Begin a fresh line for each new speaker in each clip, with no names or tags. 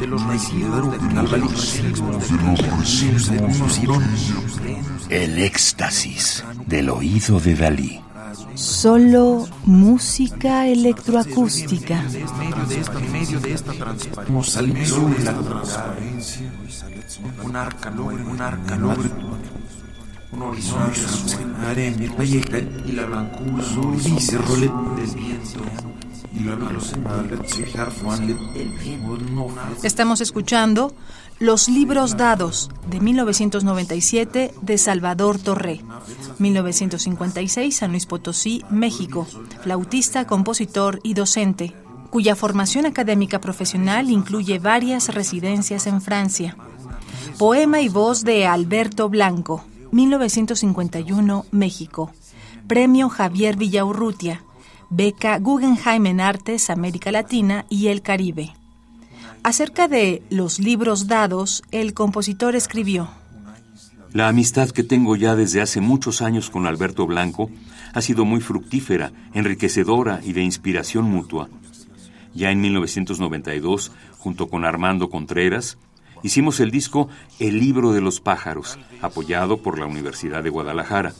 de los residuos de
El éxtasis del oído de Dalí.
Solo música electroacústica.
Un arca, un arca, un horizonte y la blancura del viento.
Estamos escuchando Los libros dados de 1997 de Salvador Torré, 1956 San Luis Potosí, México, flautista, compositor y docente, cuya formación académica profesional incluye varias residencias en Francia. Poema y voz de Alberto Blanco, 1951, México. Premio Javier Villaurrutia, beca Guggenheim en Artes, América Latina y el Caribe. Acerca de los libros dados, el compositor escribió,
La amistad que tengo ya desde hace muchos años con Alberto Blanco ha sido muy fructífera, enriquecedora y de inspiración mutua. Ya en 1992, junto con Armando Contreras, hicimos el disco El libro de los pájaros, apoyado por la Universidad de Guadalajara.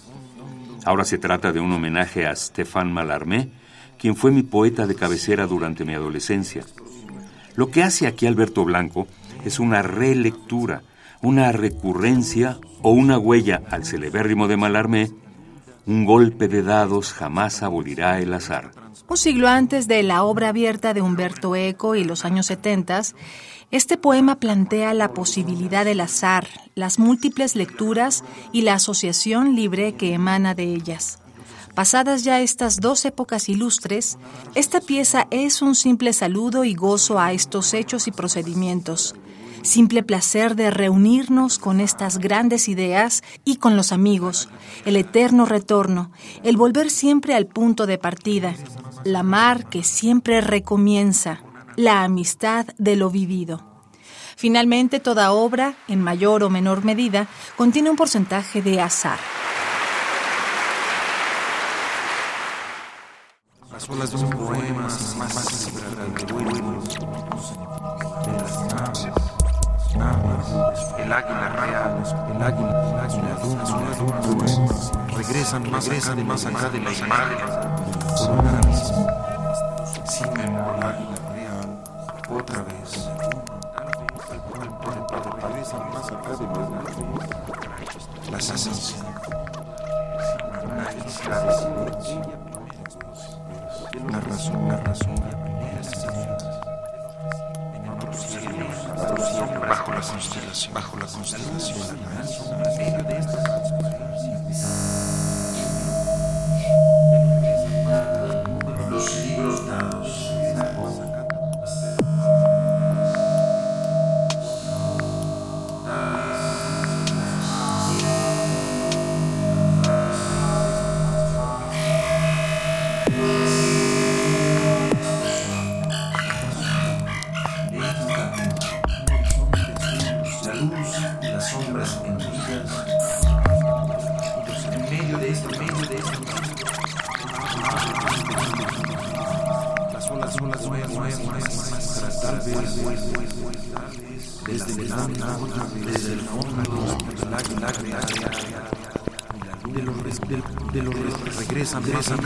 Ahora se trata de un homenaje a Stéphane Mallarmé, quien fue mi poeta de cabecera durante mi adolescencia. Lo que hace aquí Alberto Blanco es una relectura, una recurrencia o una huella al celebérrimo de Mallarmé, un golpe de dados jamás abolirá el azar.
Un siglo antes de la obra abierta de Humberto Eco y los años 70, este poema plantea la posibilidad del azar, las múltiples lecturas y la asociación libre que emana de ellas. Pasadas ya estas dos épocas ilustres, esta pieza es un simple saludo y gozo a estos hechos y procedimientos, simple placer de reunirnos con estas grandes ideas y con los amigos, el eterno retorno, el volver siempre al punto de partida, la mar que siempre recomienza, la amistad de lo vivido. Finalmente, toda obra, en mayor o menor medida, contiene un porcentaje de azar.
Las olas de un poema más más el águila real, el águila, el águila regresan más allá de más allá de la imagen, por una vez, sin memoria, otra vez, regresan más allá de la las la razón, la razón, en otros cielos, bajo la constelación, bajo la constelación, desde el desde el fondo de los de los regresan regresan regresan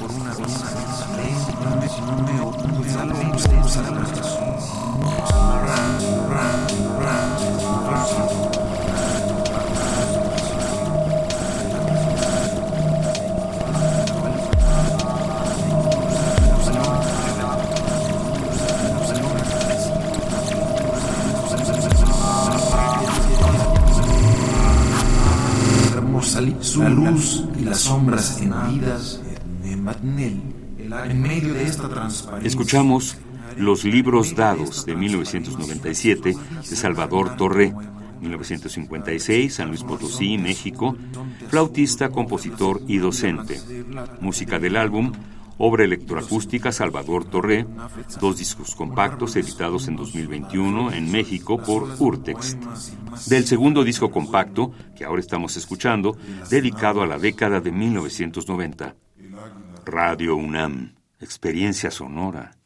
por una por una la luz y las sombras hendidas en medio de esta transparencia.
Escuchamos Los libros dados de 1997 de Salvador Torre, 1956, San Luis Potosí, México, flautista, compositor y docente. Música del álbum obra electroacústica Salvador Torré, dos discos compactos editados en 2021 en México por Urtext. Del segundo disco compacto, que ahora estamos escuchando, dedicado a la década de 1990. Radio UNAM, experiencia sonora.